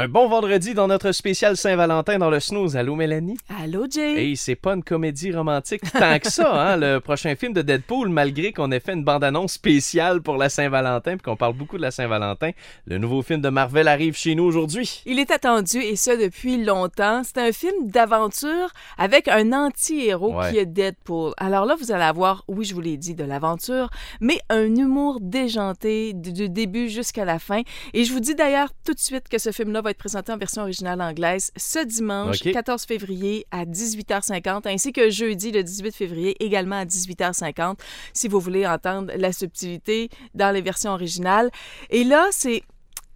Un bon vendredi dans notre spécial Saint-Valentin dans le snooze. Allô Mélanie? Allô Jay? Hey, c'est pas une comédie romantique tant que ça, hein? Le prochain film de Deadpool, malgré qu'on ait fait une bande-annonce spéciale pour la Saint-Valentin puis qu'on parle beaucoup de la Saint-Valentin, le nouveau film de Marvel arrive chez nous aujourd'hui. Il est attendu et ça depuis longtemps. C'est un film d'aventure avec un anti-héros Ouais. qui est Deadpool. Alors là, vous allez avoir, oui, je vous l'ai dit, de l'aventure, mais un humour déjanté du, du début jusqu'à la fin. Et je vous dis d'ailleurs tout de suite que ce film-là va être présenté en version originale anglaise ce dimanche OK. 14 février à 18h50, ainsi que jeudi le 18 février également à 18h50, si vous voulez entendre la subtilité dans les versions originales. Et là, c'est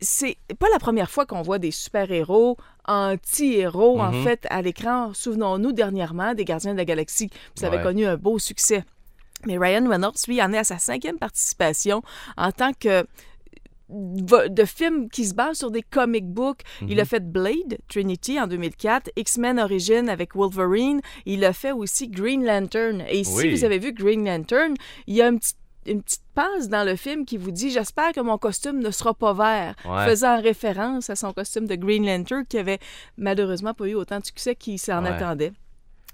c'est pas la première fois qu'on voit des super-héros, anti-héros, en Mhm. fait, à l'écran. Souvenons-nous dernièrement des Gardiens de la Galaxie. Ça avait Ouais. connu un beau succès. Mais Ryan Reynolds, lui, en est à sa cinquième participation en tant que de film qui se base sur des comic books. Il a fait Blade, Trinity en 2004, X-Men Origin avec Wolverine. Il a fait aussi Green Lantern. Et si vous avez vu Green Lantern, il y a une petite passe dans le film qui vous dit J'espère que mon costume ne sera pas vert, Ouais. faisant référence à son costume de Green Lantern qui avait malheureusement pas eu autant de succès qu'il s'en Ouais. attendait.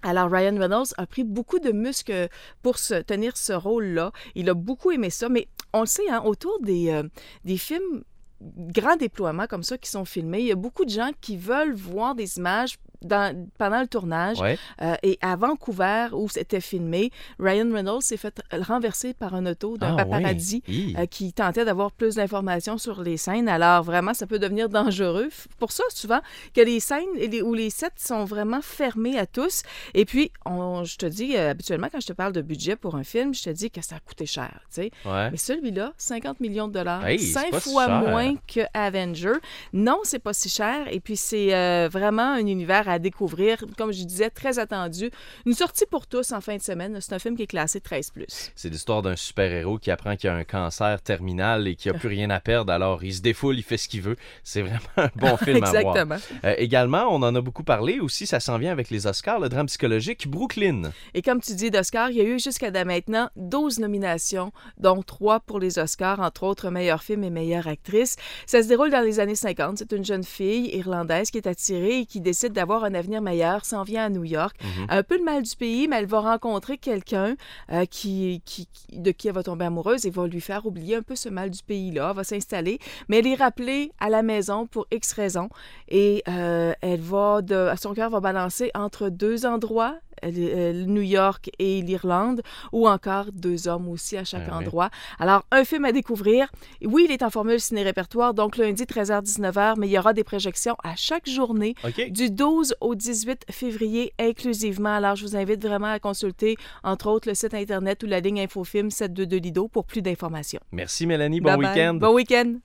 Alors, Ryan Reynolds a pris beaucoup de muscles pour se tenir ce rôle-là. Il a beaucoup aimé ça, mais on le sait, hein, autour des, euh, des films grands déploiements comme ça qui sont filmés, il y a beaucoup de gens qui veulent voir des images dans- pendant le tournage. Ouais. Euh, et à Vancouver, où c'était filmé, Ryan Reynolds s'est fait renverser par un auto d'un Ah, paparazzi euh, qui tentait d'avoir plus d'informations sur les scènes. Alors, vraiment, ça peut devenir dangereux. Pour ça, souvent, que les scènes ou les sets sont vraiment fermés à tous. Et puis, on- je te dis, euh, habituellement, quand je te parle de budget pour un film, je te dis que ça a coûté cher, tu sais. Ouais. Mais celui-là, 50 millions de dollars, Hey, cinq si fois moins que Avenger. Non, c'est pas si cher. Et puis, c'est vraiment un univers à découvrir. Comme je disais, très attendu. Une sortie pour tous en fin de semaine. C'est un film qui est classé 13+. C'est l'histoire d'un super-héros qui apprend qu'il a un cancer terminal et qu'il n'a plus rien à perdre, alors il se défoule, il fait ce qu'il veut. C'est vraiment un bon film à voir. Exactement. Euh, également, on en a beaucoup parlé aussi, ça s'en vient avec les Oscars, le drame psychologique Brooklyn. Et comme tu dis, d'Oscar, il y a eu jusqu'à maintenant 12 nominations, dont 3 pour les Oscars, entre autres meilleur film et meilleure actrice. Ça se déroule dans les années 50. C'est une jeune fille irlandaise qui est attirée et qui décide d'avoir un avenir meilleur, s'en vient à New York. Mhm. Un peu le mal du pays, mais elle va rencontrer quelqu'un euh, qui, qui, qui- de qui elle va tomber amoureuse et va lui faire oublier un peu ce mal du pays-là, Elle va s'installer. Mais elle est rappelée à la maison pour X raisons et euh, elle va, de, son cœur va balancer entre deux endroits. Euh, New York et l'Irlande, ou encore deux hommes aussi à chaque Ah oui. endroit. Alors, un film à découvrir. Oui, il est en formule ciné-répertoire, donc lundi 13h-19h, mais il y aura des projections à chaque journée du 12 au 18 février inclusivement. Alors, je vous invite vraiment à consulter, entre autres, le site Internet ou la ligne Infofilm 722 Lido pour plus d'informations. Merci Mélanie, bon week-end. Bon week-end.